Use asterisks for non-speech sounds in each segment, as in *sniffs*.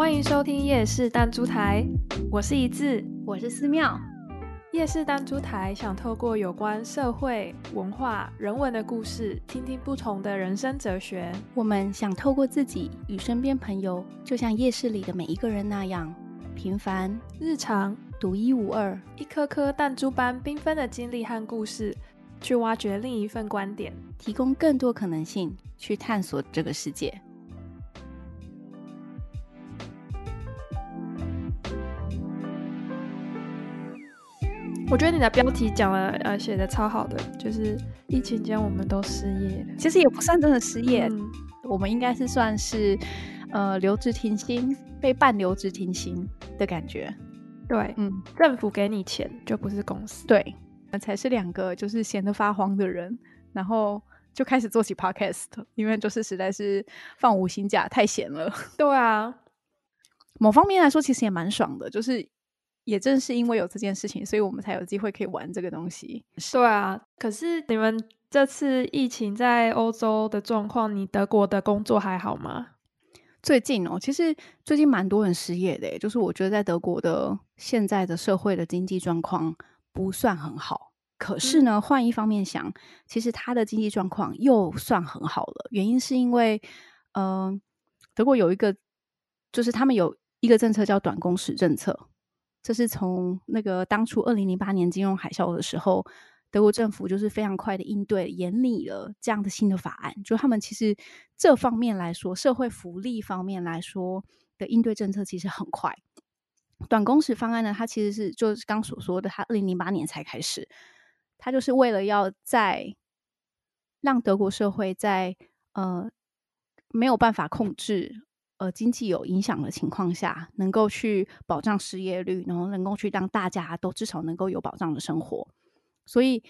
欢迎收听夜市弹珠台，我是一字，我是寺庙。夜市弹珠台想透过有关社会、文化、人文的故事，听听不同的人生哲学。我们想透过自己与身边朋友，就像夜市里的每一个人那样平凡、日常、独一无二，一颗颗弹珠般缤纷的经历和故事，去挖掘另一份观点，提供更多可能性，去探索这个世界。我觉得你的标题讲了，呃，写的超好的，就是疫情间我们都失业了。其实也不算真的失业，嗯、我们应该是算是，呃，留职停薪，被半留职停薪的感觉。对，嗯，政府给你钱，就不是公司。对，那才是两个就是闲得发慌的人，然后就开始做起 podcast，因为就是实在是放五薪假，太闲了。对啊，某方面来说，其实也蛮爽的，就是。也正是因为有这件事情，所以我们才有机会可以玩这个东西。对啊，可是你们这次疫情在欧洲的状况，你德国的工作还好吗？最近哦，其实最近蛮多人失业的，就是我觉得在德国的现在的社会的经济状况不算很好。可是呢，换一方面想，其实他的经济状况又算很好了。原因是因为，嗯、呃，德国有一个，就是他们有一个政策叫短工时政策。这是从那个当初二零零八年金融海啸的时候，德国政府就是非常快的应对，严拟了这样的新的法案。就他们其实这方面来说，社会福利方面来说的应对政策其实很快。短工时方案呢，它其实是就是刚所说的，它二零零八年才开始，它就是为了要在让德国社会在呃没有办法控制。呃，经济有影响的情况下，能够去保障失业率，然后能够去让大家都至少能够有保障的生活。所以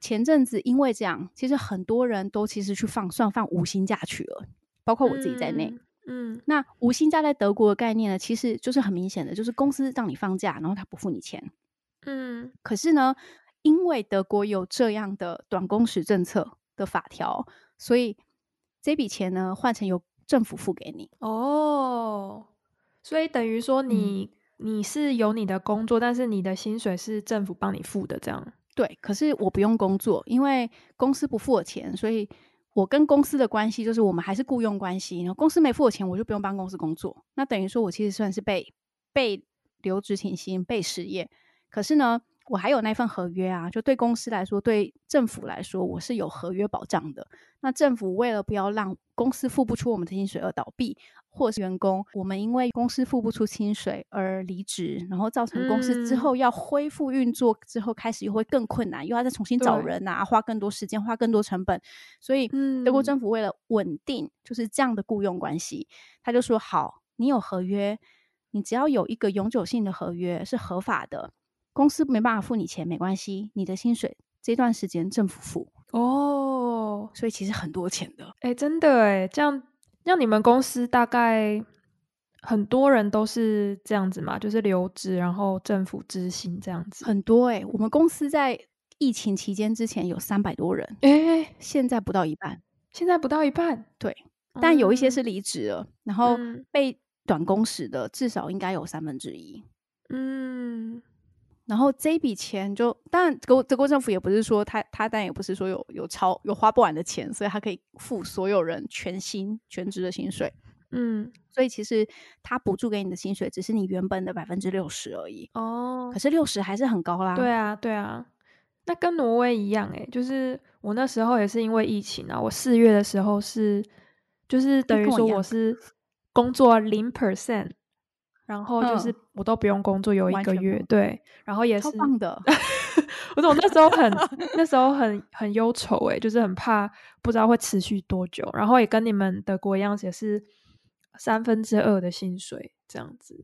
前阵子因为这样，其实很多人都其实去放算放五薪假去了，包括我自己在内。嗯，嗯，那无薪假在德国的概念呢，其实就是很明显的，就是公司让你放假，然后他不付你钱。嗯，可是呢，因为德国有这样的短工时政策的法条，所以这笔钱呢换成有。政府付给你哦，所以等于说你、嗯、你是有你的工作，但是你的薪水是政府帮你付的，这样对。可是我不用工作，因为公司不付我钱，所以我跟公司的关系就是我们还是雇佣关系。然后公司没付我钱，我就不用帮公司工作。那等于说我其实算是被被留职停薪、被失业。可是呢，我还有那份合约啊，就对公司来说，对政府来说，我是有合约保障的。那政府为了不要让公司付不出我们的薪水而倒闭，或是员工我们因为公司付不出薪水而离职，然后造成公司之后要恢复运作之后开始又会更困难，又要再重新找人啊，花更多时间，花更多成本。所以德国政府为了稳定就是这样的雇佣关系，他就说：好，你有合约，你只要有一个永久性的合约是合法的。公司没办法付你钱，没关系，你的薪水这段时间政府付。哦，所以其实很多钱的，哎，真的哎，这样，让你们公司大概很多人都是这样子嘛，就是留职，然后政府支薪这样子，很多哎，我们公司在疫情期间之前有三百多人，哎，现在不到一半，现在不到一半，对，但有一些是离职了，嗯、然后被短工时的至少应该有三分之一，嗯。然后这笔钱就，当然德国德国政府也不是说他他，但也不是说有有超有花不完的钱，所以他可以付所有人全薪全职的薪水。嗯，所以其实他补助给你的薪水只是你原本的百分之六十而已。哦，可是六十还是很高啦。对啊，对啊，那跟挪威一样诶，就是我那时候也是因为疫情啊，我四月的时候是就是等于说我是工作零 percent。然后就是我都不用工作，有一个月，对，然后也是超棒的。*laughs* 我说我那时候很那时候很很忧愁诶，就是很怕不知道会持续多久。然后也跟你们德国一样，也是三分之二的薪水这样子。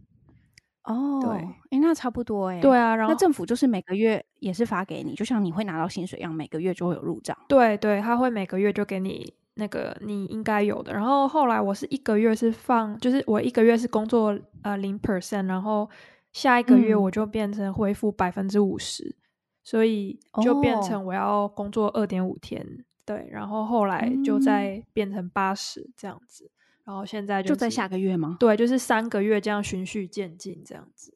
哦，对，诶，那差不多诶。对啊，然后那政府就是每个月也是发给你，就像你会拿到薪水一样，每个月就会有入账。对对，他会每个月就给你。那个你应该有的，然后后来我是一个月是放，就是我一个月是工作呃零 percent，然后下一个月我就变成恢复百分之五十，所以就变成我要工作二点五天，对，然后后来就再变成八十这样子，然后现在、就是、就在下个月吗？对，就是三个月这样循序渐进这样子。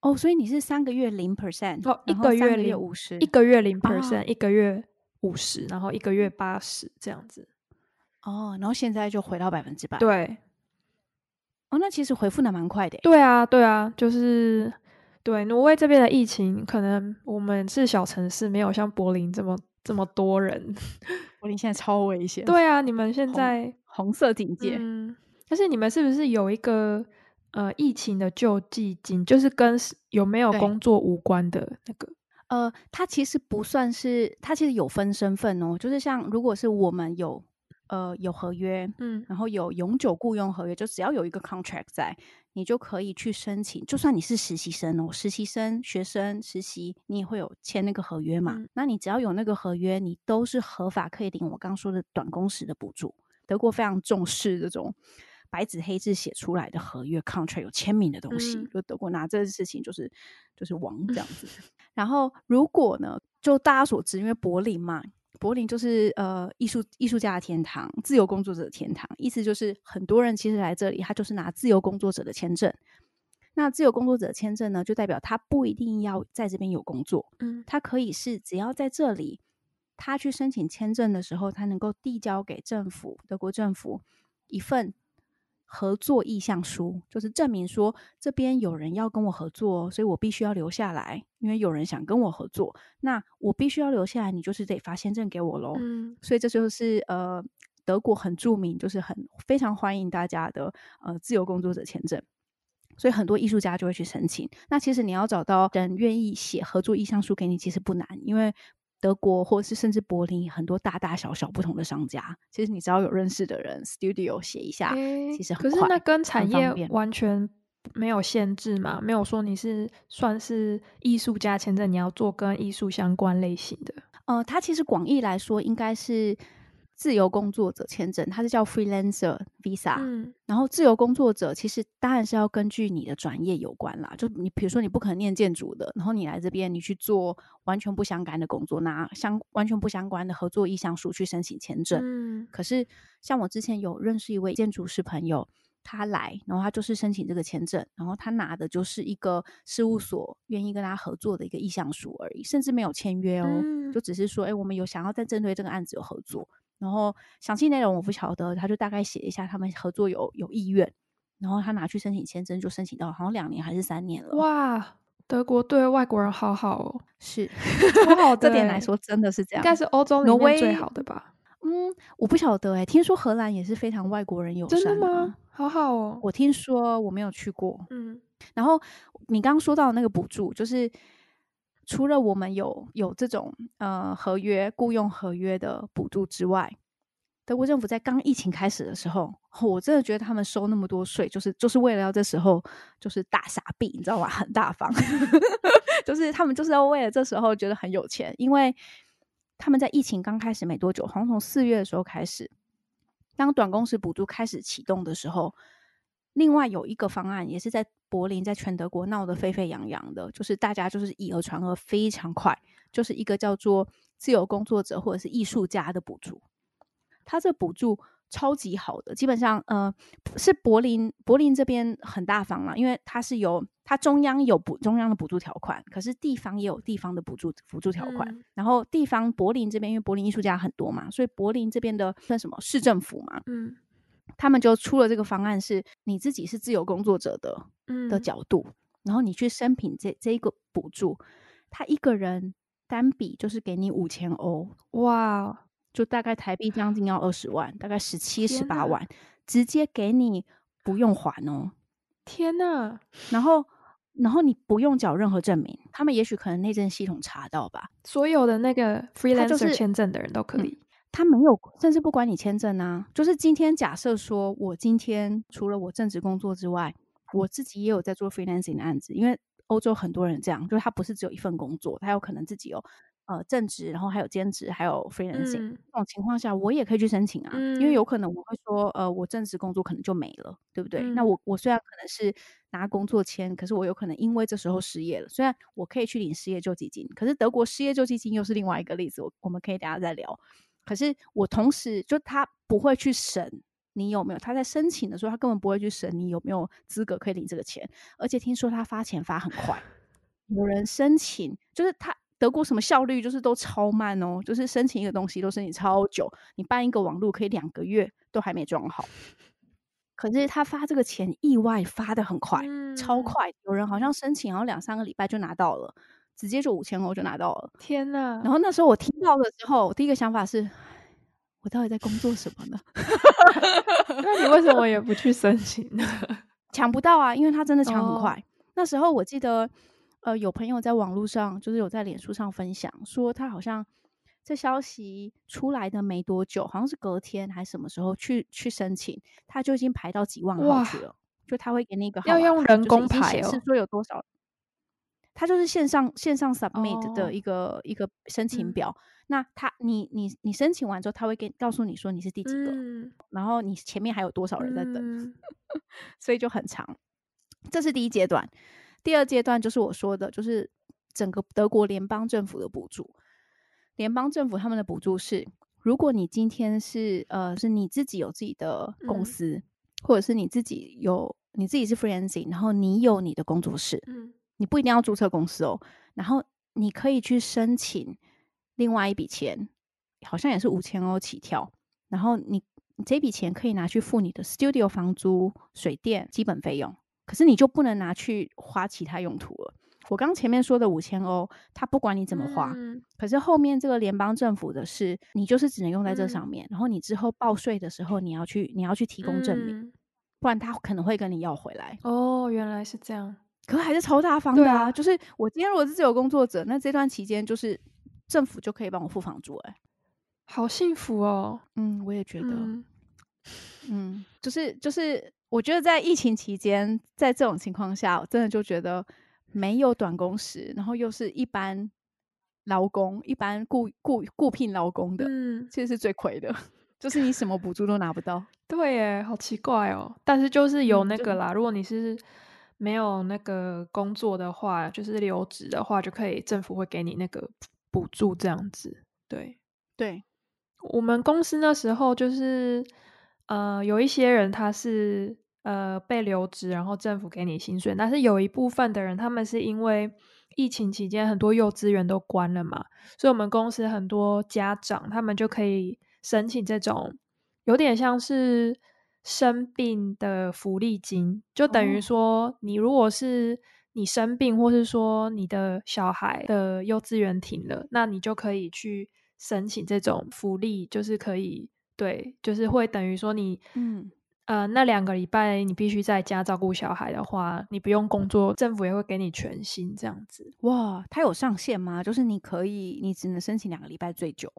哦，所以你是三个月零 percent，哦，一个月零五十，一个月零 percent，一个月五十，然后一个月八十这样子。哦，然后现在就回到百分之百。对。哦，那其实回复的蛮快的。对啊，对啊，就是对挪威这边的疫情，可能我们是小城市，没有像柏林这么这么多人。*laughs* 柏林现在超危险。对啊，你们现在红，红色警戒。嗯，但是你们是不是有一个呃疫情的救济金，就是跟有没有工作无关的那个？呃，它其实不算是，它其实有分身份哦，就是像如果是我们有。呃，有合约，嗯，然后有永久雇佣合约，就只要有一个 contract 在，你就可以去申请。就算你是实习生哦，实习生、学生实习，你也会有签那个合约嘛？嗯、那你只要有那个合约，你都是合法可以领我刚说的短工时的补助。德国非常重视这种白纸黑字写出来的合约 contract 有签名的东西，嗯、就德国拿这个事情就是就是王这样子。*laughs* 嗯、然后如果呢，就大家所知，因为柏林嘛。柏林就是呃艺术艺术家的天堂，自由工作者的天堂。意思就是很多人其实来这里，他就是拿自由工作者的签证。那自由工作者签证呢，就代表他不一定要在这边有工作，嗯，他可以是只要在这里，他去申请签证的时候，他能够递交给政府，德国政府一份。合作意向书就是证明说，这边有人要跟我合作，所以我必须要留下来，因为有人想跟我合作，那我必须要留下来，你就是得发签证给我喽。嗯，所以这就是呃德国很著名，就是很非常欢迎大家的呃自由工作者签证，所以很多艺术家就会去申请。那其实你要找到人愿意写合作意向书给你，其实不难，因为。德国，或是甚至柏林，很多大大小小不同的商家，其实你只要有认识的人，studio 写一下，欸、其实很快。可是那跟产业完全没有限制嘛？没有说你是算是艺术家签证，你要做跟艺术相关类型的。呃，它其实广义来说应该是。自由工作者签证，它是叫 freelancer visa。嗯，然后自由工作者其实当然是要根据你的专业有关啦。就你比如说，你不可能念建筑的，然后你来这边，你去做完全不相干的工作，拿相完全不相关的合作意向书去申请签证。嗯，可是像我之前有认识一位建筑师朋友，他来，然后他就是申请这个签证，然后他拿的就是一个事务所愿意跟他合作的一个意向书而已，甚至没有签约哦，嗯，就只是说，哎，我们有想要再针对这个案子有合作。然后详细内容我不晓得，他就大概写一下他们合作有有意愿，然后他拿去申请签证，就申请到好像两年还是三年了。哇，德国对外国人好好哦，是 *laughs* 超好的。这点来说真的是这样，应该是欧洲里面最好的吧？嗯，我不晓得哎，听说荷兰也是非常外国人友善。真的吗？好好哦，我听说我没有去过。嗯，然后你刚刚说到那个补助就是。除了我们有有这种呃合约雇佣合约的补助之外，德国政府在刚疫情开始的时候，我真的觉得他们收那么多税，就是就是为了要这时候就是大傻逼，你知道吗？很大方，*laughs* 就是他们就是要为了这时候觉得很有钱，因为他们在疫情刚开始没多久，好像从四月的时候开始，当短工时补助开始启动的时候。另外有一个方案，也是在柏林，在全德国闹得沸沸扬扬的，就是大家就是以讹传讹非常快，就是一个叫做自由工作者或者是艺术家的补助，他这补助超级好的，基本上呃是柏林柏林这边很大方啦，因为它是有它中央有补中央的补助条款，可是地方也有地方的补助补助条款，嗯、然后地方柏林这边因为柏林艺术家很多嘛，所以柏林这边的算什么市政府嘛，嗯。他们就出了这个方案，是你自己是自由工作者的，嗯，的角度，然后你去申请这这一个补助，他一个人单笔就是给你五千欧，哇，就大概台币将近要二十万，大概十七十八万，直接给你不用还哦，天呐！然后然后你不用缴任何证明，他们也许可能内政系统查到吧，所有的那个 freelancer 签证的人都可以。他没有，甚至不管你签证啊。就是今天假设说，我今天除了我正职工作之外，我自己也有在做 freelancing 的案子。因为欧洲很多人这样，就是他不是只有一份工作，他有可能自己有呃正职，然后还有兼职，还有 freelancing。嗯、这种情况下，我也可以去申请啊。嗯、因为有可能我会说，呃，我正职工作可能就没了，对不对？嗯、那我我虽然可能是拿工作签，可是我有可能因为这时候失业了。虽然我可以去领失业救济金，可是德国失业救济金又是另外一个例子，我我们可以等下再聊。可是我同时就他不会去审你有没有。他在申请的时候，他根本不会去审你有没有资格可以领这个钱。而且听说他发钱发很快，*laughs* 有人申请就是他德国什么效率就是都超慢哦，就是申请一个东西都申请超久。你办一个网络可以两个月都还没装好，*laughs* 可是他发这个钱意外发的很快，嗯、超快。有人好像申请然后两三个礼拜就拿到了。直接就五千欧就拿到了，天呐！然后那时候我听到的时候，我第一个想法是，我到底在工作什么呢？*laughs* 那你为什么也不去申请呢？*laughs* 抢不到啊，因为他真的抢很快。Oh. 那时候我记得，呃，有朋友在网络上，就是有在脸书上分享，说他好像这消息出来的没多久，好像是隔天还是什么时候去去申请，他就已经排到几万号去了。就他会给你一个号码，要用人工排哦，是说有多少。它就是线上线上 submit 的一个、oh. 一个申请表。嗯、那他你你你申请完之后，他会给告诉你说你是第几个、嗯，然后你前面还有多少人在等，嗯、*laughs* 所以就很长。这是第一阶段。第二阶段就是我说的，就是整个德国联邦政府的补助。联邦政府他们的补助是，如果你今天是呃是你自己有自己的公司，嗯、或者是你自己有你自己是 freelancing，然后你有你的工作室。嗯你不一定要注册公司哦，然后你可以去申请另外一笔钱，好像也是五千欧起跳。然后你，你这笔钱可以拿去付你的 studio 房租、水电基本费用，可是你就不能拿去花其他用途了。我刚前面说的五千欧，他不管你怎么花，嗯，可是后面这个联邦政府的是，你就是只能用在这上面。嗯，然后你之后报税的时候，你要去你要去提供证明，嗯，不然他可能会跟你要回来。哦，原来是这样。可还是超大方的啊！啊就是我今天如果是自由工作者，那这段期间就是政府就可以帮我付房租，哎，好幸福哦！嗯，我也觉得，嗯，嗯就是就是，我觉得在疫情期间，在这种情况下，我真的就觉得没有短工时，然后又是一般劳工，一般雇雇雇聘劳工的，嗯，其实是最亏的，*laughs* 就是你什么补助都拿不到。*laughs* 对耶，好奇怪哦！但是就是有那个啦，嗯、如果你是。没有那个工作的话，就是留职的话，就可以政府会给你那个补助这样子。对对，我们公司那时候就是呃，有一些人他是呃被留职，然后政府给你薪水，但是有一部分的人，他们是因为疫情期间很多幼稚园都关了嘛，所以我们公司很多家长他们就可以申请这种有点像是。生病的福利金，就等于说，你如果是你生病，或是说你的小孩的幼稚园停了，那你就可以去申请这种福利，就是可以，对，就是会等于说你，嗯，呃，那两个礼拜你必须在家照顾小孩的话，你不用工作，政府也会给你全薪这样子。哇，它有上限吗？就是你可以，你只能申请两个礼拜最久？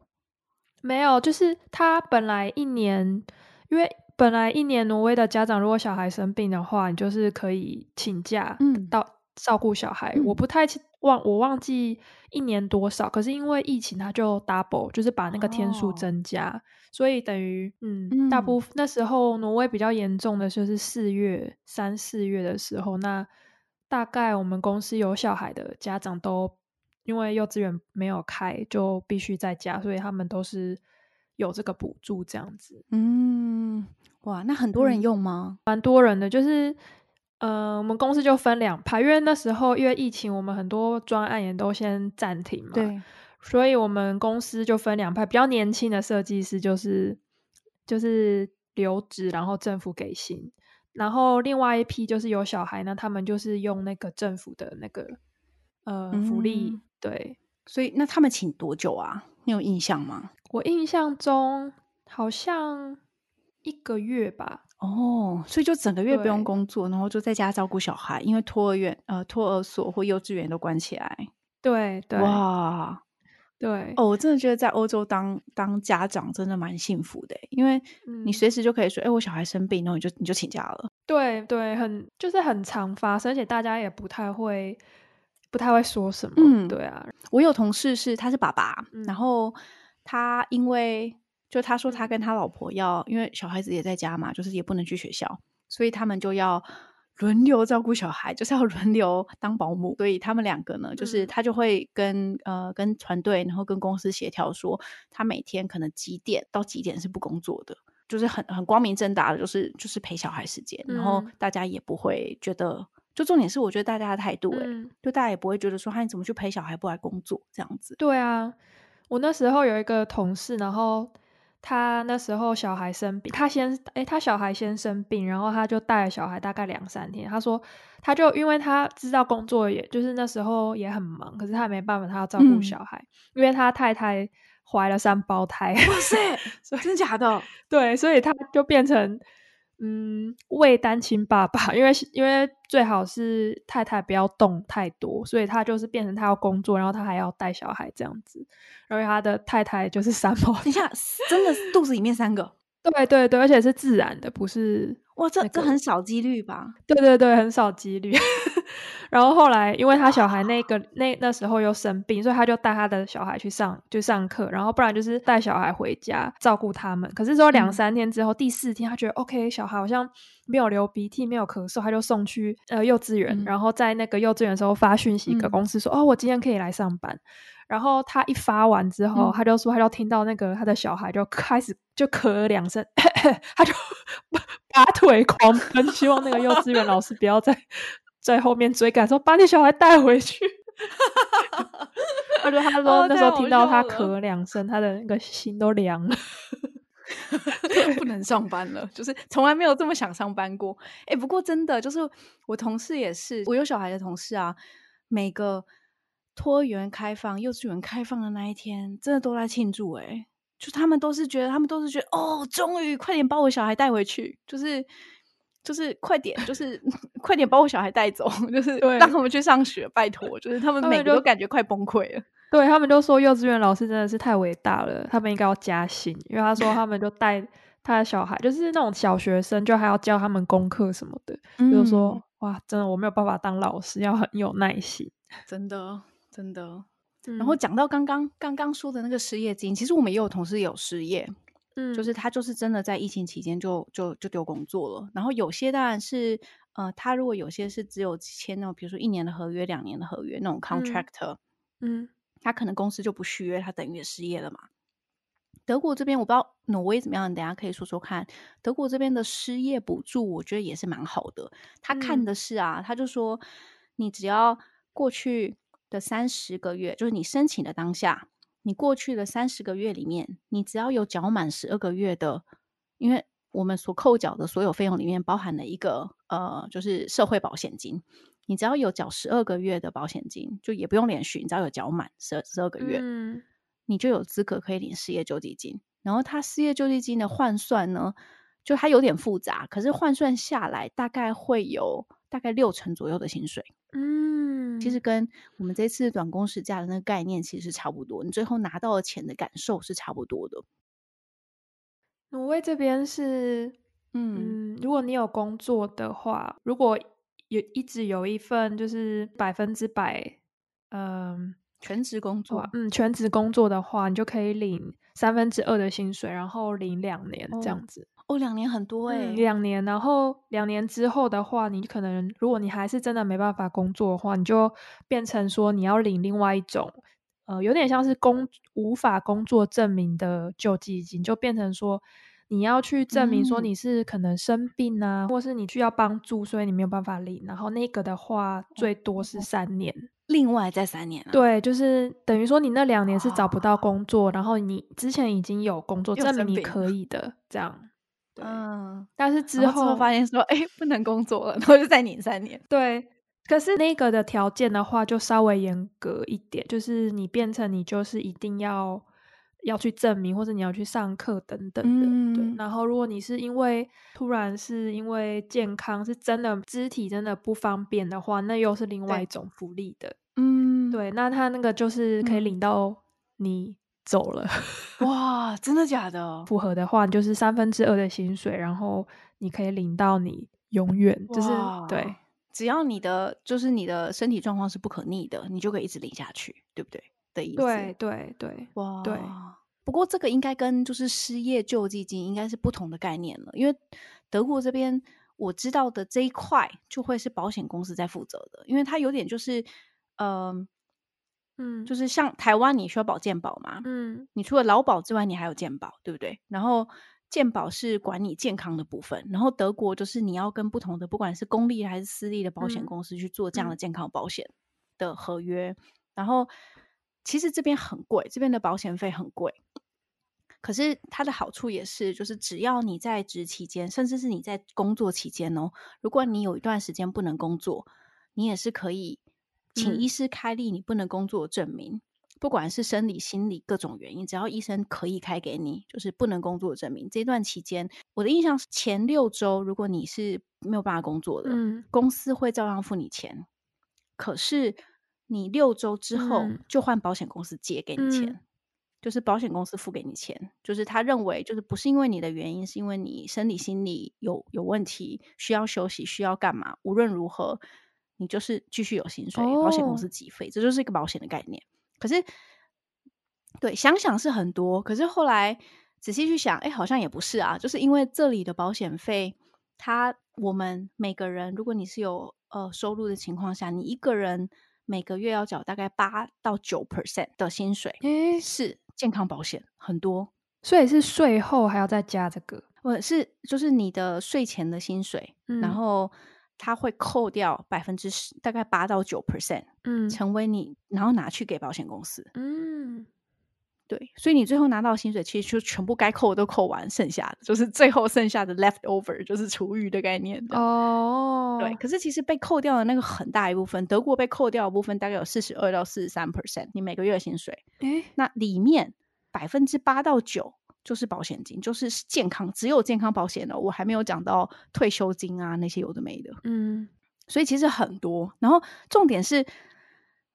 没有，就是他本来一年，因为。本来一年，挪威的家长如果小孩生病的话，你就是可以请假到照顾小孩。嗯、我不太忘，我忘记一年多少。可是因为疫情，他就 double，就是把那个天数增加，哦、所以等于嗯，嗯，大部分那时候挪威比较严重的就是四月三四月的时候，那大概我们公司有小孩的家长都因为幼稚园没有开，就必须在家，所以他们都是有这个补助这样子。嗯。哇，那很多人用吗？蛮、嗯、多人的，就是，呃，我们公司就分两派，因为那时候因为疫情，我们很多专案也都先暂停嘛，对，所以我们公司就分两派，比较年轻的设计师就是就是留职，然后政府给薪，然后另外一批就是有小孩呢，他们就是用那个政府的那个呃福利、嗯，对，所以那他们请多久啊？你有印象吗？我印象中好像。一个月吧，哦，所以就整个月不用工作，然后就在家照顾小孩，因为托儿院、呃托儿所或幼稚园都关起来。对对，哇，对哦，我真的觉得在欧洲当当家长真的蛮幸福的，因为你随时就可以说，哎、嗯，我小孩生病，然后你就你就请假了。对对，很就是很常发生，而且大家也不太会不太会说什么。嗯，对啊，我有同事是他是爸爸，嗯、然后他因为。就他说他跟他老婆要，因为小孩子也在家嘛，就是也不能去学校，所以他们就要轮流照顾小孩，就是要轮流当保姆。所以他们两个呢，就是他就会跟呃跟团队，然后跟公司协调说，他每天可能几点到几点是不工作的，就是很很光明正大的，就是就是陪小孩时间，嗯、然后大家也不会觉得，就重点是我觉得大家的态度、欸，哎、嗯，就大家也不会觉得说，哈，你怎么去陪小孩不来工作这样子？对啊，我那时候有一个同事，然后他那时候小孩生病，他先哎，他小孩先生病，然后他就带了小孩大概两三天。他说，他就因为他知道工作也就是那时候也很忙，可是他也没办法，他要照顾小孩，嗯、因为他太太。怀了三胞胎，哇塞！*laughs* 真的假的？*laughs* 对，所以他就变成嗯，为单亲爸爸，因为因为最好是太太不要动太多，所以他就是变成他要工作，然后他还要带小孩这样子，然后他的太太就是三胞胎，等一下真的肚子里面三个？*laughs* 对对对，而且是自然的，不是。哇，这这很少几率吧？对对对，很少几率。*laughs* 然后后来，因为他小孩那个那那时候又生病，所以他就带他的小孩去上就上课，然后不然就是带小孩回家照顾他们。可是说两三天之后，嗯、第四天他觉得 OK，小孩好像没有流鼻涕，没有咳嗽，他就送去呃幼稚园。嗯、然后在那个幼稚园的时候发讯息给公司说：“嗯、哦，我今天可以来上班。”然后他一发完之后，嗯、他就说他就听到那个他的小孩就开始就咳了两声，*coughs* 他就。拔腿狂奔，希望那个幼稚园老师不要再 *laughs* 在后面追赶，说把你小孩带回去。*laughs* 他说：“他说那时候听到他咳两声，他的那个心都凉了，*laughs* 不能上班了，就是从来没有这么想上班过。哎、欸，不过真的就是我同事也是，我有小孩的同事啊，每个托儿园开放、幼稚园开放的那一天，真的都在庆祝、欸。哎。”就他们都是觉得，他们都是觉得，哦，终于快点把我小孩带回去，就是就是快点，就是 *laughs* 快点把我小孩带走，就是让他们去上学，拜托，就是他们每个都感觉快崩溃了。对，他们就说幼稚园老师真的是太伟大了，他们应该要加薪，因为他说他们就带他的小孩，就是那种小学生，就还要教他们功课什么的，嗯、就是说哇，真的我没有办法当老师，要很有耐心，真的真的。然后讲到刚刚刚刚说的那个失业金，其实我们也有同事有失业，嗯，就是他就是真的在疫情期间就就就丢工作了。然后有些当然是呃，他如果有些是只有签那种，比如说一年的合约、两年的合约那种 contractor，嗯，嗯，他可能公司就不续约，他等于也失业了嘛。德国这边我不知道挪威怎么样，你等下可以说说看。德国这边的失业补助，我觉得也是蛮好的。他看的是啊，嗯，他就说你只要过去。的三十个月，就是你申请的当下，你过去的三十个月里面，你只要有缴满十二个月的，因为我们所扣缴的所有费用里面包含了一个呃，就是社会保险金，你只要有缴十二个月的保险金，就也不用连续，你只要有缴满十十二个月，嗯，你就有资格可以领失业救济金。然后它失业救济金的换算呢，就它有点复杂，可是换算下来大概会有大概六成左右的薪水，嗯。其实跟我们这次短工时假的那个概念其实是差不多，你最后拿到的钱的感受是差不多的。挪威这边是，嗯，嗯，如果你有工作的话，如果有一直有一份就是百分之百，嗯，全职工作，嗯，全职工作的话，你就可以领三分之二的薪水，然后领两年这样子。哦哦，两年很多哎、欸，两、嗯、年，然后两年之后的话，你可能如果你还是真的没办法工作的话，你就变成说你要领另外一种，呃，有点像是工无法工作证明的救济金，就变成说你要去证明说你是可能生病啊，嗯、或是你需要帮助，所以你没有办法领。然后那个的话，最多是三年，另外再三年、啊，对，就是等于说你那两年是找不到工作，哦、然后你之前已经有工作证明你可以的，这样。对嗯，但是之后，发现说，哎，不能工作了，然后就再领三年。对，可是那个的条件的话，就稍微严格一点，就是你变成你就是一定要要去证明，或者你要去上课等等的。嗯、对，然后如果你是因为突然是因为健康是真的肢体真的不方便的话，那又是另外一种福利的。嗯，对，那他那个就是可以领到你。走了 *laughs* 哇！真的假的？符合的话，就是三分之二的薪水，然后你可以领到你永远，就是哇对，只要你的就是你的身体状况是不可逆的，你就可以一直领下去，对不对？的意思。对对对，哇，对。不过这个应该跟就是失业救济金应该是不同的概念了，因为德国这边我知道的这一块就会是保险公司在负责的，因为它有点就是嗯。呃嗯，就是像台湾，你需要保健保嘛？嗯，你除了劳保之外，你还有健保，对不对？然后健保是管你健康的部分，然后德国就是你要跟不同的不管是公立还是私立的保险公司去做这样的健康保险的合约，嗯、然后其实这边很贵，这边的保险费很贵。可是它的好处也是，就是只要你在职期间，甚至是你在工作期间哦，如果你有一段时间不能工作，你也是可以请医师开立你不能工作的证明，嗯、不管是生理、心理各种原因，只要医生可以开给你，就是不能工作的证明。这段期间，我的印象是前六周，如果你是没有办法工作的，嗯、公司会照样付你钱。可是你六周之后，就换保险公司借给你钱。就是保险公司付给你钱，就是他认为就是不是因为你的原因，是因为你生理心理有有问题，需要休息，需要干嘛？无论如何，你就是继续有薪水，哦、保险公司给费，这就是一个保险的概念。可是，对，想想是很多，可是后来仔细去想，哎，好像也不是啊，就是因为这里的保险费，它我们每个人，如果你是有呃收入的情况下，你一个人每个月要缴大概八到九 percent 的薪水，诶是。健康保险很多，所以是税后还要再加这个？我是，就是你的税前的薪水，嗯、然后他会扣掉百分之十，大概八到九 percent，嗯，成为你，然后拿去给保险公司，嗯，对，所以你最后拿到薪水，其实就全部该扣的都扣完，剩下的就是最后剩下的 leftover，就是厨余的概念哦。对，可是其实被扣掉的那个很大一部分，德国被扣掉的部分大概有四十二到四十三 percent，你每个月的薪水，诶，那里面百分之八到九就是保险金，就是健康，只有健康保险的，我还没有讲到退休金啊那些有的没的，嗯，所以其实很多。然后重点是，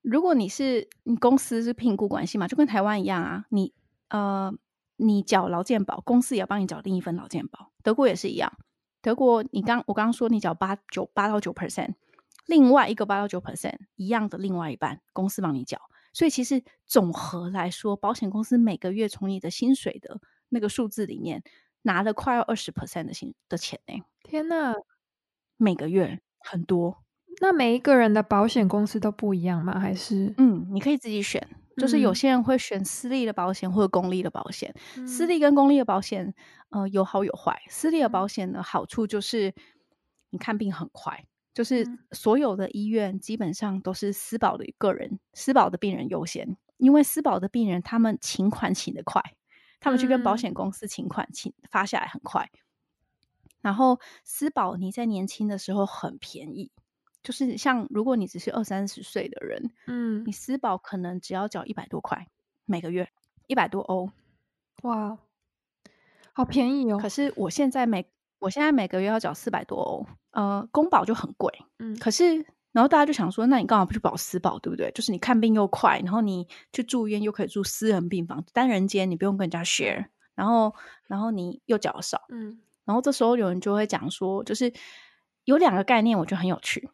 如果你是你公司是聘雇关系嘛，就跟台湾一样啊，你呃你缴劳健保，公司也要帮你缴另一份劳健保，德国也是一样。德国，你刚我刚刚说你缴八九八到九 percent，另外一个八到九 percent 一样的另外一半公司帮你缴，所以其实总和来说，保险公司每个月从你的薪水的那个数字里面拿了快要二十 percent 的薪的钱呢。天哪，每个月很多。那每一个人的保险公司都不一样吗？还是嗯，你可以自己选。就是有些人会选私立的保险或者公立的保险，嗯、私立跟公立的保险，呃，有好有坏。私立的保险的好处就是你看病很快，就是所有的医院基本上都是私保的个人，私保的病人优先，因为私保的病人他们请款请得快，他们去跟保险公司请款请发下来很快，然后私保你在年轻的时候很便宜。就是像如果你只是二三十岁的人，嗯，你私保可能只要缴一百多块每个月，一百多欧，哇，好便宜哦！可是我现在每我现在每个月要缴四百多欧，呃，公保就很贵，嗯，可是然后大家就想说，那你干嘛不去保私保，对不对？就是你看病又快，然后你去住院又可以住私人病房，单人间你不用跟人家 share，然后然后你又缴少，嗯，然后这时候有人就会讲说，就是有两个概念，我觉得很有趣。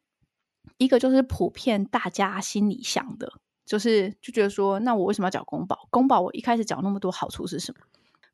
一个就是普遍大家心里想的，就是就觉得说，那我为什么要缴公保？公保我一开始缴那么多好处是什么？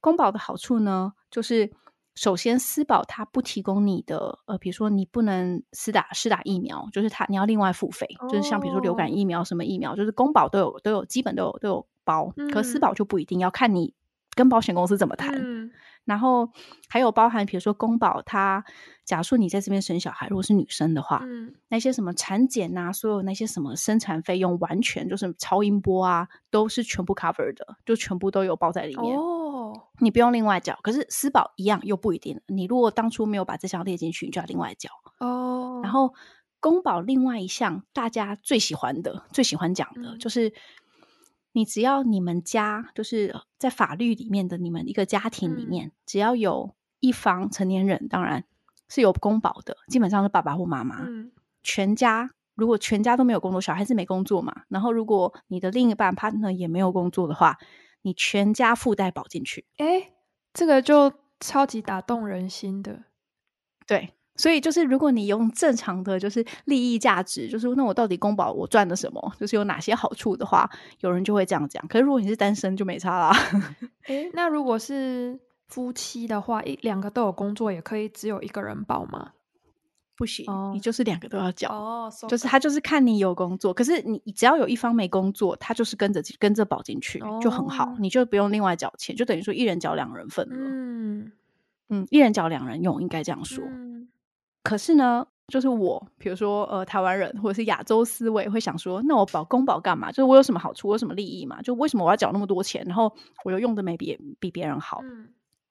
公保的好处呢，就是首先私保它不提供你的，呃，比如说你不能私打私打疫苗，就是它你要另外付费，哦、就是像比如说流感疫苗什么疫苗，就是公保都有都有基本都有都有包，嗯、可私保就不一定，要看你跟保险公司怎么谈。嗯然后还有包含，比如说公保，它假如说你在这边生小孩，如果是女生的话，嗯，那些什么产检啊，所有那些什么生产费用，完全就是超音波啊，都是全部 cover 的，就全部都有包在里面哦。你不用另外缴，可是私保一样又不一定。你如果当初没有把这项列进去，你就要另外缴哦。然后公保另外一项大家最喜欢的、最喜欢讲的就是。你只要你们家就是在法律里面的你们一个家庭里面，嗯、只要有一方成年人，当然是有公保的，基本上是爸爸或妈妈。嗯、全家如果全家都没有工作，小孩子没工作嘛，然后如果你的另一半 partner 也没有工作的话，你全家附带保进去。诶，这个就超级打动人心的，对。所以就是，如果你用正常的就是利益价值，就是那我到底公保我赚了什么，就是有哪些好处的话，有人就会这样讲。可是如果你是单身，就没差啦。*laughs* 诶，那如果是夫妻的话，一两个都有工作，也可以只有一个人保吗？不行，oh. 你就是两个都要缴。哦，oh, so、就是他就是看你有工作，可是你只要有一方没工作，他就是跟着跟着保进去，oh. 就很好，你就不用另外缴钱，就等于说一人缴两人份了。嗯。嗯，一人缴两人用，应该这样说。嗯、可是呢，就是我，比如说呃，台湾人或者是亚洲思维会想说，那我保公保干嘛？就是我有什么好处，我有什么利益嘛？就为什么我要缴那么多钱，然后我又用的没别比别人好？嗯、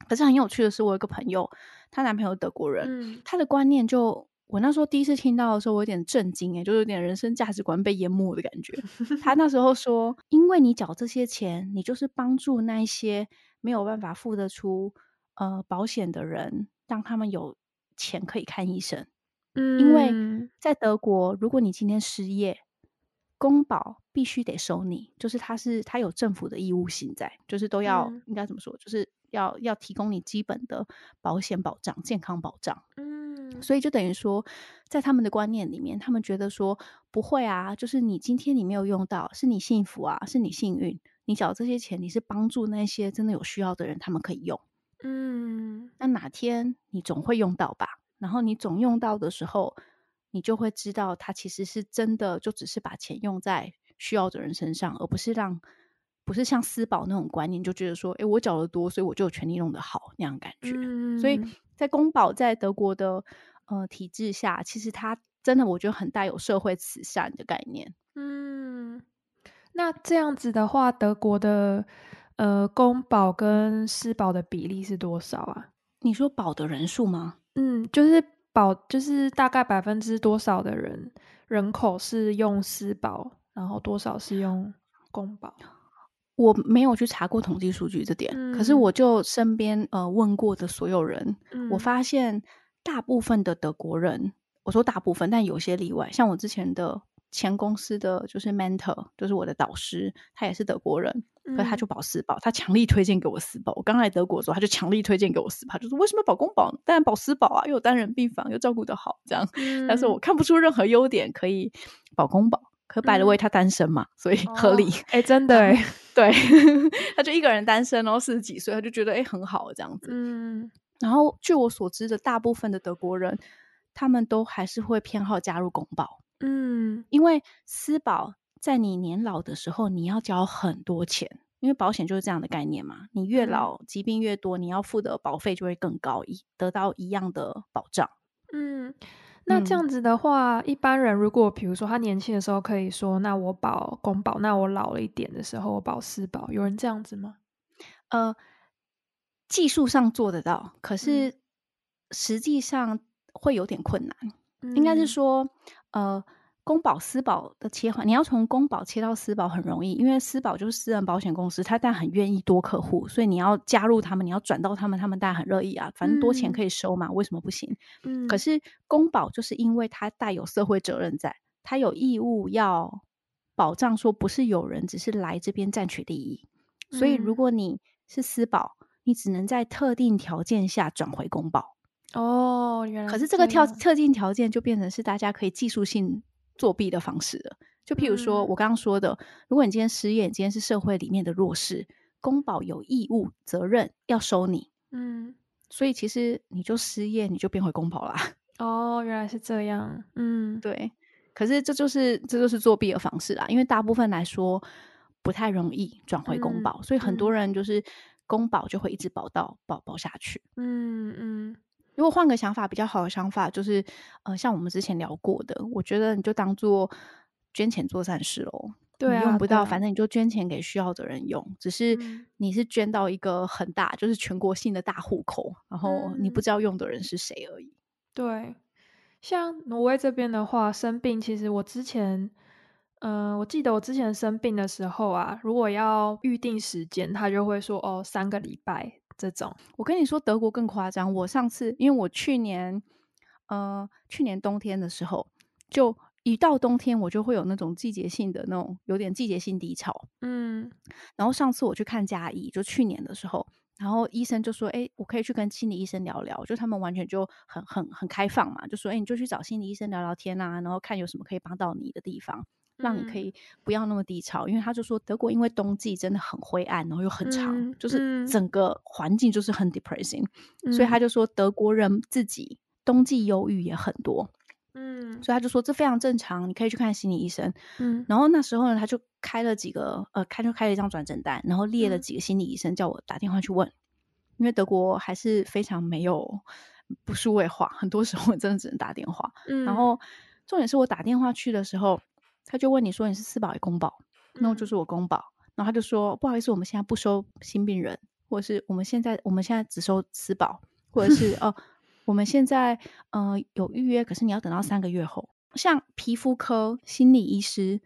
可是很有趣的是，我有个朋友，她男朋友德国人，嗯、他的观念就。我那时候第一次听到的时候，我有点震惊，哎，就有点人生价值观被淹没的感觉。*laughs* 他那时候说：“因为你缴这些钱，你就是帮助那一些没有办法付得出呃保险的人，让他们有钱可以看医生。嗯，因为在德国，如果你今天失业，公保必须得收你，就是他是他有政府的义务性在，就是都要、嗯、应该怎么说，就是要要提供你基本的保险保障、健康保障。嗯。”所以就等于说，在他们的观念里面，他们觉得说不会啊，就是你今天你没有用到，是你幸福啊，是你幸运，你缴这些钱，你是帮助那些真的有需要的人，他们可以用。嗯，那哪天你总会用到吧？然后你总用到的时候，你就会知道，他其实是真的，就只是把钱用在需要的人身上，而不是让，不是像私保那种观念，就觉得说，哎，我缴的多，所以我就有权利用得好那样感觉。嗯，所以。在公保在德国的呃体制下，其实它真的我觉得很带有社会慈善的概念。嗯，那这样子的话，德国的呃公保跟私保的比例是多少啊？你说保的人数吗？嗯，就是保，就是大概百分之多少的人人口是用私保，然后多少是用公保？我没有去查过统计数据这点，嗯、可是我就身边呃问过的所有人，嗯、我发现大部分的德国人，我说大部分，但有些例外，像我之前的前公司的就是 mentor，就是我的导师，他也是德国人，嗯、可是他就保私保，他强力推荐给我私保。我刚来德国的时候，他就强力推荐给我私保，就是为什么保公保？当然保私保啊，又有单人病房，又照顾得好，这样。嗯、但是我看不出任何优点可以保公保。可 by the way，他单身嘛，嗯、所以合理。哎、哦欸，真的哎，对，*laughs* 他就一个人单身，然后四十几岁，他就觉得哎、欸、很好这样子。嗯，然后据我所知的，大部分的德国人，他们都还是会偏好加入公保。嗯，因为私保在你年老的时候，你要交很多钱，因为保险就是这样的概念嘛。你越老，嗯、疾病越多，你要付的保费就会更高，一得到一样的保障。嗯。那这样子的话，嗯、一般人如果比如说他年轻的时候可以说，那我保公保，那我老了一点的时候我保私保，有人这样子吗？呃，技术上做得到，可是实际上会有点困难。嗯、应该是说，呃。公保私保的切换，你要从公保切到私保很容易，因为私保就是私人保险公司，他但很愿意多客户，所以你要加入他们，你要转到他们，他们当然很乐意啊，反正多钱可以收嘛，嗯、为什么不行？嗯，可是公保就是因为它带有社会责任在，它有义务要保障说不是有人只是来这边占取利益，所以如果你是私保，你只能在特定条件下转回公保。哦，原来。可是这个条特定条件就变成是大家可以技术性。作弊的方式了，就譬如说，我刚刚说的，嗯、如果你今天失业，你今天是社会里面的弱势，公保有义务责任要收你，嗯，所以其实你就失业，你就变回公保啦。*laughs* 哦，原来是这样，嗯，对。可是这就是这就是作弊的方式啦，因为大部分来说不太容易转回公保，嗯、所以很多人就是公保就会一直保到保保下去，嗯嗯。嗯如果换个想法，比较好的想法就是，呃，像我们之前聊过的，我觉得你就当做捐钱做善事喽。对啊，用不到，啊、反正你就捐钱给需要的人用。只是你是捐到一个很大，就是全国性的大户口，然后你不知道用的人是谁而已。对，像挪威这边的话，生病其实我之前，嗯、呃，我记得我之前生病的时候啊，如果要预定时间，他就会说哦，三个礼拜。这种，我跟你说，德国更夸张。我上次，因为我去年，呃，去年冬天的时候，就一到冬天，我就会有那种季节性的那种有点季节性低潮。嗯，然后上次我去看家医，就去年的时候，然后医生就说：“哎，我可以去跟心理医生聊聊。”就他们完全就很很很开放嘛，就说：“哎，你就去找心理医生聊聊天啊，然后看有什么可以帮到你的地方。”让你可以不要那么低潮，嗯、因为他就说德国因为冬季真的很灰暗，然后又很长，嗯、就是整个环境就是很 depressing，、嗯、所以他就说德国人自己冬季忧郁也很多，嗯，所以他就说这非常正常，你可以去看心理医生，嗯，然后那时候呢，他就开了几个呃，开就开了一张转诊单，然后列了几个心理医生叫我打电话去问，因为德国还是非常没有不数位化，很多时候真的只能打电话。嗯，然后重点是我打电话去的时候，他就问你说你是私保还是公保？那我就是我公保。然后他就说不好意思，我们现在不收新病人，或者是我们现在我们现在只收私保，或者是 *laughs* 哦。我们现在呃有预约，可是你要等到三个月后。像皮肤科、心理医师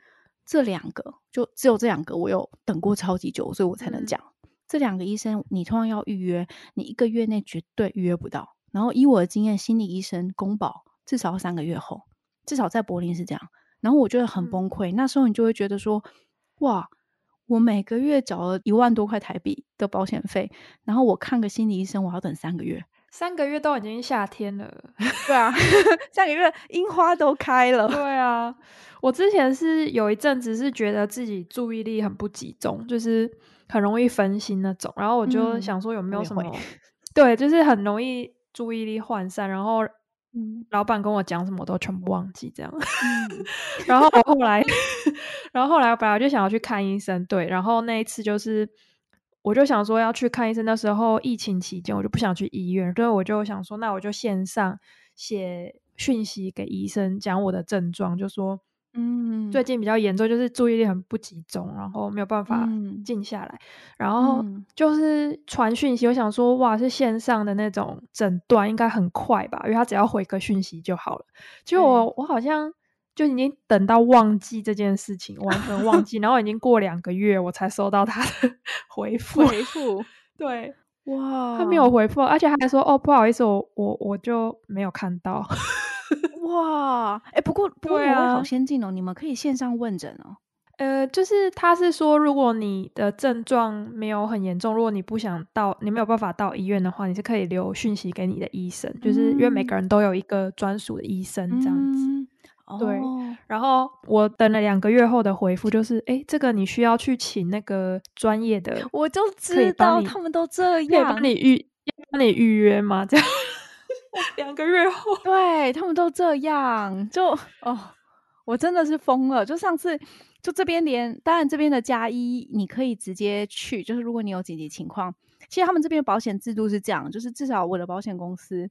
这两个，就只有这两个，我有等过超级久，所以我才能讲、嗯、这两个医生。你通常要预约，你一个月内绝对预约不到。然后以我的经验，心理医生公保至少要三个月后，至少在柏林是这样。然后我觉得很崩溃。嗯、那时候你就会觉得说，哇，我每个月缴了一万多块台币的保险费，然后我看个心理医生，我要等三个月。三个月都已经夏天了，*laughs* 对啊，*laughs* 三个月樱花都开了。对啊，我之前是有一阵子是觉得自己注意力很不集中，就是很容易分心那种。然后我就想说有没有什么，嗯、对，就是很容易注意力涣散。然后，老板跟我讲什么我都全部忘记这样。嗯、*laughs* 然后我后来，*laughs* 然后后来我本来就想要去看医生，对，然后那一次就是。我就想说要去看医生，那时候疫情期间，我就不想去医院，所以我就想说，那我就线上写讯息给医生，讲我的症状，就说，嗯，最近比较严重，就是注意力很不集中，然后没有办法静下来，嗯、然后就是传讯息，我想说，哇，是线上的那种诊断，应该很快吧，因为他只要回个讯息就好了。结果我我好像。就已经等到忘记这件事情，完全忘记，然后已经过两个月，我才收到他的 *laughs* 回复。回复，对，哇，他没有回复，而且他还说，哦，不好意思，我我我就没有看到。哇，哎、欸，不过不过我好先进哦，啊、你们可以线上问诊哦。呃，就是他是说，如果你的症状没有很严重，如果你不想到，你没有办法到医院的话，你是可以留讯息给你的医生，嗯、就是因为每个人都有一个专属的医生这样子。嗯对，然后我等了两个月后的回复就是，哎，这个你需要去请那个专业的，我就知道他们都这样，可以帮你预，帮你预约吗？这样，*laughs* 两个月后，对他们都这样，就 *laughs* 哦，我真的是疯了。就上次，就这边连，当然这边的加一你可以直接去，就是如果你有紧急情况，其实他们这边的保险制度是这样，就是至少我的保险公司。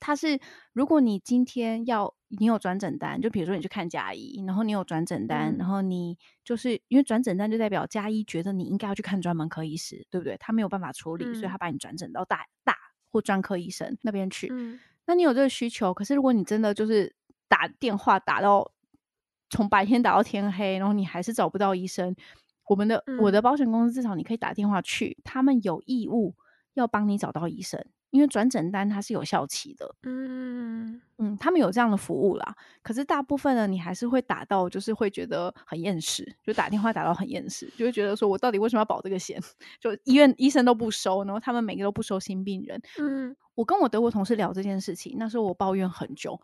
他是，如果你今天要你有转诊单，就比如说你去看加医，然后你有转诊单，嗯、然后你就是因为转诊单就代表加医觉得你应该要去看专门科医师，对不对？他没有办法处理，嗯、所以他把你转诊到大大或专科医生那边去。嗯、那你有这个需求，可是如果你真的就是打电话打到从白天打到天黑，然后你还是找不到医生，我们的、嗯、我的保险公司至少你可以打电话去，他们有义务要帮你找到医生。因为转诊单它是有效期的，嗯嗯，他们有这样的服务啦。可是大部分呢，你还是会打到，就是会觉得很厌世，就打电话打到很厌世，就会觉得说我到底为什么要保这个险？*laughs* 就医院医生都不收，然后他们每个都不收新病人。嗯，我跟我德国同事聊这件事情，那时候我抱怨很久，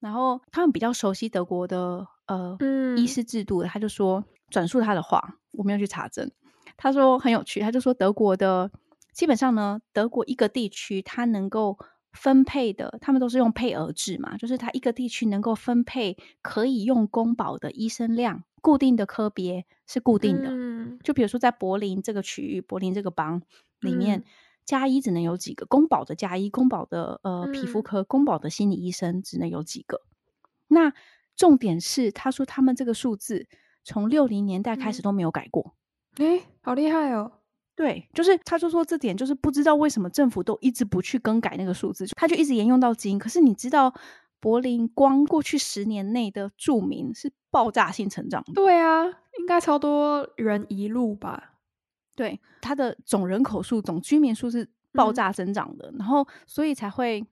然后他们比较熟悉德国的呃、嗯、医师制度的，他就说转述他的话，我没有去查证，他说很有趣，他就说德国的。基本上呢，德国一个地区它能够分配的，他们都是用配额制嘛，就是它一个地区能够分配可以用公保的医生量，固定的科别是固定的。嗯，就比如说在柏林这个区域，柏林这个邦里面，加医只能有几个，公保的加医，公保的呃皮肤科，公保的心理医生只能有几个。那重点是，他说他们这个数字从六零年代开始都没有改过。诶，好厉害哦！对，就是他就说这点就是不知道为什么政府都一直不去更改那个数字，他就一直沿用到今。可是你知道，柏林光过去十年内的住民是爆炸性成长的。对啊，应该超多人移入吧？对，它的总人口数、总居民数是爆炸增长的。嗯、然后，所以才会，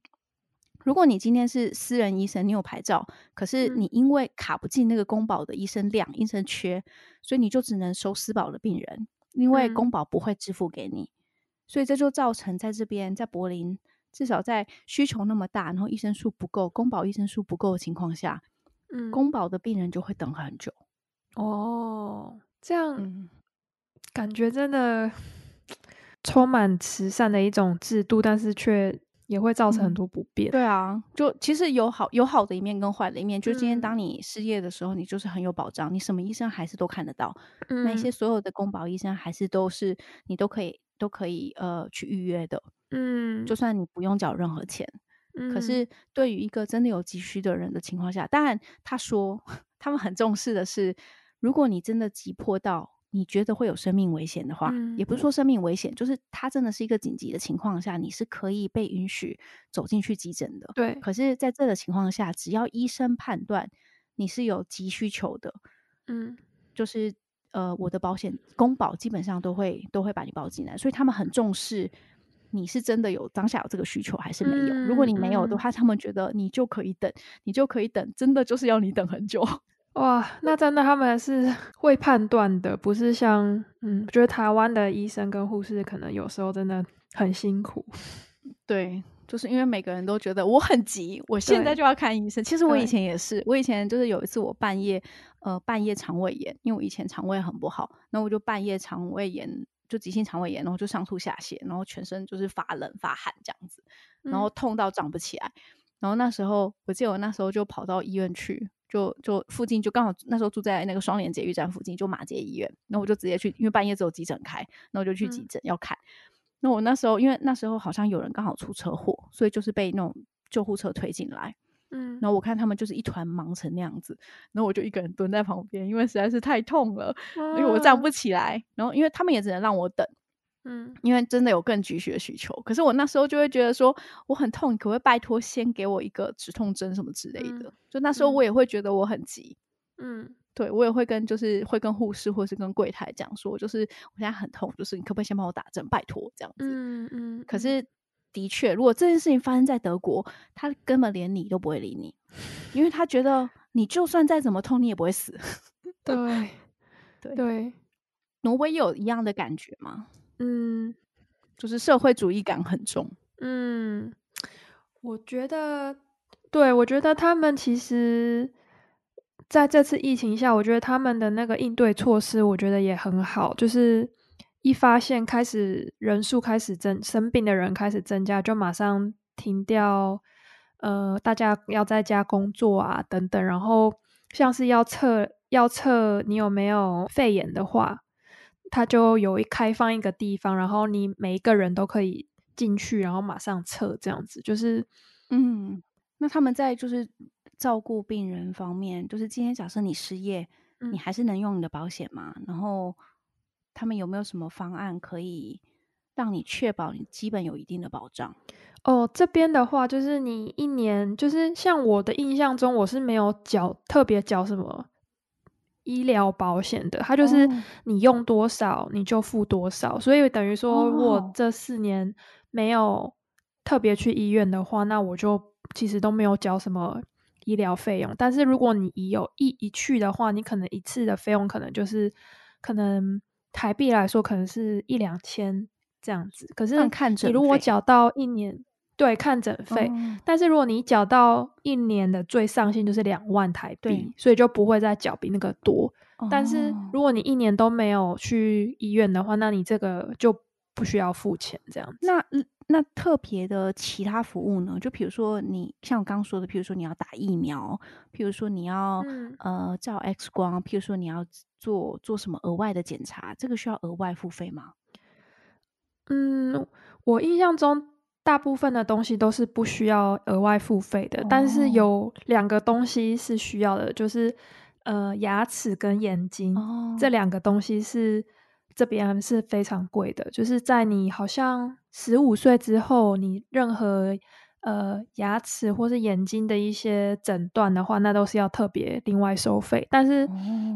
如果你今天是私人医生，你有牌照，可是你因为卡不进那个公保的医生量，医生缺，所以你就只能收私保的病人。因为公保不会支付给你，嗯、所以这就造成在这边，在柏林，至少在需求那么大，然后医生数不够，公保医生数不够的情况下，嗯，公保的病人就会等很久。哦，这样，嗯、感觉真的 *sniffs* 充满慈善的一种制度，但是却也会造成很多不便。嗯、对啊，就其实有好有好的一面跟坏的一面。就是今天当你失业的时候，你就是很有保障，你什么医生还是都看得到。嗯、那些所有的公保医生还是都是你都可以都可以呃去预约的。嗯，就算你不用缴任何钱。嗯，可是对于一个真的有急需的人的情况下，当然他说 *laughs* 他们很重视的是，如果你真的急迫到。你觉得会有生命危险的话，嗯、也不是说生命危险，就是它真的是一个紧急的情况下，你是可以被允许走进去急诊的。对。可是，在这个情况下，只要医生判断你是有急需求的，嗯，就是呃，我的保险公保基本上都会都会把你包进来，所以他们很重视你是真的有当下有这个需求还是没有。嗯、如果你没有的话，他们觉得你就可以等，你就可以等，真的就是要你等很久。哇，那真的他们是 *laughs* 会判断的，不是像嗯，我觉得台湾的医生跟护士可能有时候真的很辛苦。对，就是因为每个人都觉得我很急，我现在就要看医生。其实我以前也是，我以前就是有一次我半夜呃半夜肠胃炎，因为我以前肠胃很不好，那我就半夜肠胃炎就急性肠胃炎，然后就上吐下泻，然后全身就是发冷发汗这样子，然后痛到长不起来。嗯、然后那时候我记得我那时候就跑到医院去。就就附近就刚好那时候住在那个双连捷运站附近，就马街医院。那我就直接去，因为半夜只有急诊开，那我就去急诊要看。嗯、那我那时候因为那时候好像有人刚好出车祸，所以就是被那种救护车推进来。嗯，然后我看他们就是一团忙成那样子，然后我就一个人蹲在旁边，因为实在是太痛了，因为我站不起来。然后因为他们也只能让我等。嗯，因为真的有更急需的需求，可是我那时候就会觉得说我很痛，你可不可以拜托先给我一个止痛针什么之类的？嗯、就那时候我也会觉得我很急，嗯，对我也会跟就是会跟护士或是跟柜台讲说，就是我现在很痛，就是你可不可以先帮我打针，拜托这样子。嗯嗯。可是的确，如果这件事情发生在德国，他根本连你都不会理你，因为他觉得你就算再怎么痛，你也不会死。*laughs* 对对对，挪威有一样的感觉吗？嗯，就是社会主义感很重。嗯，我觉得，对，我觉得他们其实在这次疫情下，我觉得他们的那个应对措施，我觉得也很好。就是一发现开始人数开始增，生病的人开始增加，就马上停掉，呃，大家要在家工作啊，等等。然后像是要测要测你有没有肺炎的话。他就有一开放一个地方，然后你每一个人都可以进去，然后马上测这样子，就是，嗯，那他们在就是照顾病人方面，就是今天假设你失业，嗯、你还是能用你的保险吗？然后他们有没有什么方案可以让你确保你基本有一定的保障？哦，这边的话就是你一年，就是像我的印象中，我是没有缴特别缴什么。医疗保险的，它就是你用多少你就付多少，oh. 所以等于说，我这四年没有特别去医院的话，oh. 那我就其实都没有交什么医疗费用。但是如果你一有一一去的话，你可能一次的费用可能就是可能台币来说可能是一两千这样子。可是你如果缴到一年。对，看诊费，嗯、但是如果你缴到一年的最上限就是两万台币，所以就不会再缴比那个多。哦、但是如果你一年都没有去医院的话，那你这个就不需要付钱这样子。那那特别的其他服务呢？就比如说你像我刚刚说的，比如说你要打疫苗，比如说你要、嗯、呃照 X 光，譬如说你要做做什么额外的检查，这个需要额外付费吗？嗯，我印象中。大部分的东西都是不需要额外付费的，哦、但是有两个东西是需要的，就是呃牙齿跟眼睛、哦、这两个东西是这边是非常贵的，就是在你好像十五岁之后，你任何呃牙齿或是眼睛的一些诊断的话，那都是要特别另外收费。但是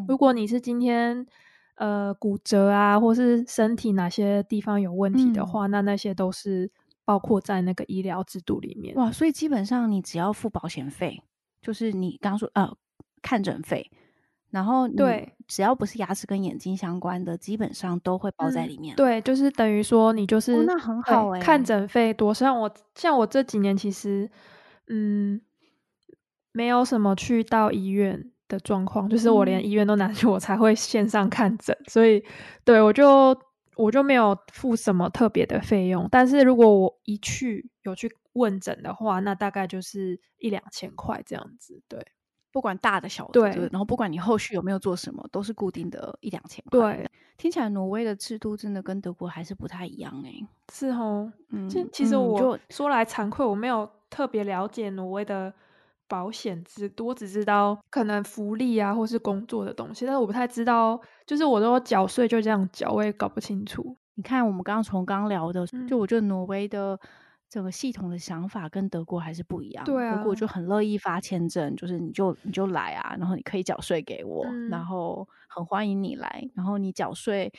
如果你是今天呃骨折啊，或是身体哪些地方有问题的话，嗯、那那些都是。包括在那个医疗制度里面哇，所以基本上你只要付保险费，就是你刚刚说呃看诊费，然后对，只要不是牙齿跟眼睛相关的，基本上都会包在里面。嗯、对，就是等于说你就是、哦、那很好哎、欸，看诊费多。像我像我这几年其实嗯没有什么去到医院的状况，就是我连医院都难去，我才会线上看诊。嗯、所以对我就。我就没有付什么特别的费用。但是如果我一去有去问诊的话，那大概就是一两千块这样子。对，不管大的小的，对，然后不管你后续有没有做什么，都是固定的一两千块。对，听起来挪威的制度真的跟德国还是不太一样哎、欸。是哦，嗯，其其实我就说来惭愧，我没有特别了解挪威的。保险制度，我只知道可能福利啊，或是工作的东西，但是我不太知道，就是我都缴税就这样缴，我也搞不清楚。你看，我们刚刚从刚聊的，就我觉得挪威的整个系统的想法跟德国还是不一样。对啊，德国就很乐意发签证，就是你就你就来啊，然后你可以缴税给我，嗯，然后很欢迎你来，然后你缴税，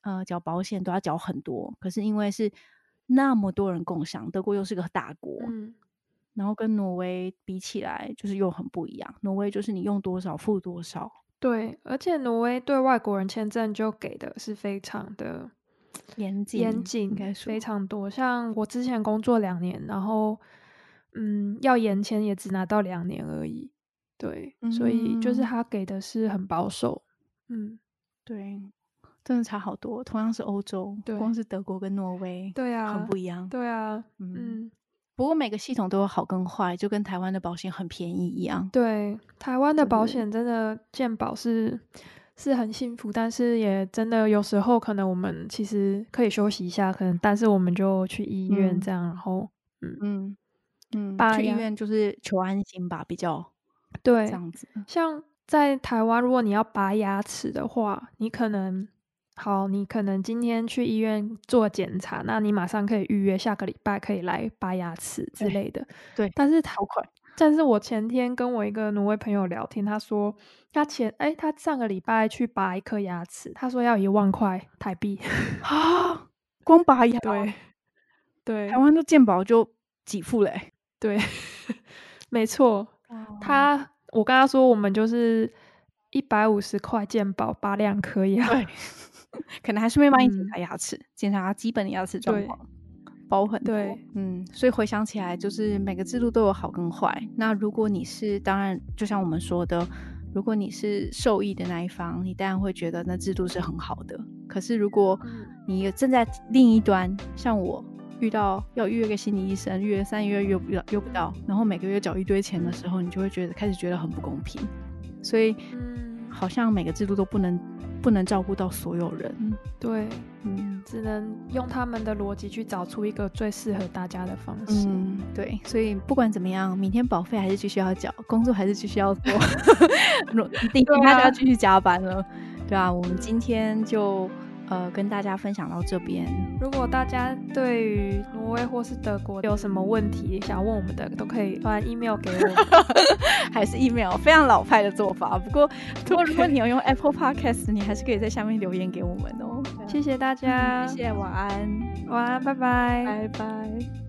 呃，缴保险都要缴很多，可是因为是那么多人共享，德国又是个大国。嗯然后跟挪威比起来，就是又很不一样。挪威就是你用多少付多少，对，而且挪威对外国人签证就给的是非常的严谨，严谨应该非常多。像我之前工作两年，然后嗯，要延签也只拿到两年而已。对，嗯、所以就是他给的是很保守。嗯，对，真的差好多。同样是欧洲，对，光是德国跟挪威，对啊，很不一样。对啊，嗯。嗯不过每个系统都有好跟坏，就跟台湾的保险很便宜一样。对，台湾的保险真的健保是是很幸福，但是也真的有时候可能我们其实可以休息一下，可能但是我们就去医院这样，嗯、然后嗯嗯嗯，去医院就是求安心吧，比较对这样子。像在台湾，如果你要拔牙齿的话，你可能。好，你可能今天去医院做检查，那你马上可以预约下个礼拜可以来拔牙齿之类的。对，对但是好快。但是我前天跟我一个挪威朋友聊天，他说他前哎，他上个礼拜去拔一颗牙齿，他说要一万块台币啊，光拔牙。对，对，台湾的健保就给付嘞。对，*laughs* 没错。他我跟他说，我们就是一百五十块健保拔两颗牙。对。可能还是会帮你检查牙齿，检、嗯、查基本的牙齿状况，包很多。对，嗯，所以回想起来，就是每个制度都有好跟坏。那如果你是，当然，就像我们说的，如果你是受益的那一方，你当然会觉得那制度是很好的。可是如果你正在另一端，像我遇到要预约个心理医生，预约三月约不到，约不到，然后每个月缴一堆钱的时候，你就会觉得开始觉得很不公平。所以，好像每个制度都不能。不能照顾到所有人，对，嗯，只能用他们的逻辑去找出一个最适合大家的方式，嗯，对，所以不管怎么样，明天保费还是继续要缴，工作还是继续要做，*laughs* 一定大家要继续加班了，对啊，我们今天就。呃，跟大家分享到这边。如果大家对于挪威或是德国有什么问题想问我们的，都可以发 email 给我们，*laughs* *laughs* 还是 email，非常老派的做法。不过，不过如果你要用 Apple Podcast，你还是可以在下面留言给我们哦。谢谢大家，谢谢，晚安，晚安，拜拜，拜拜。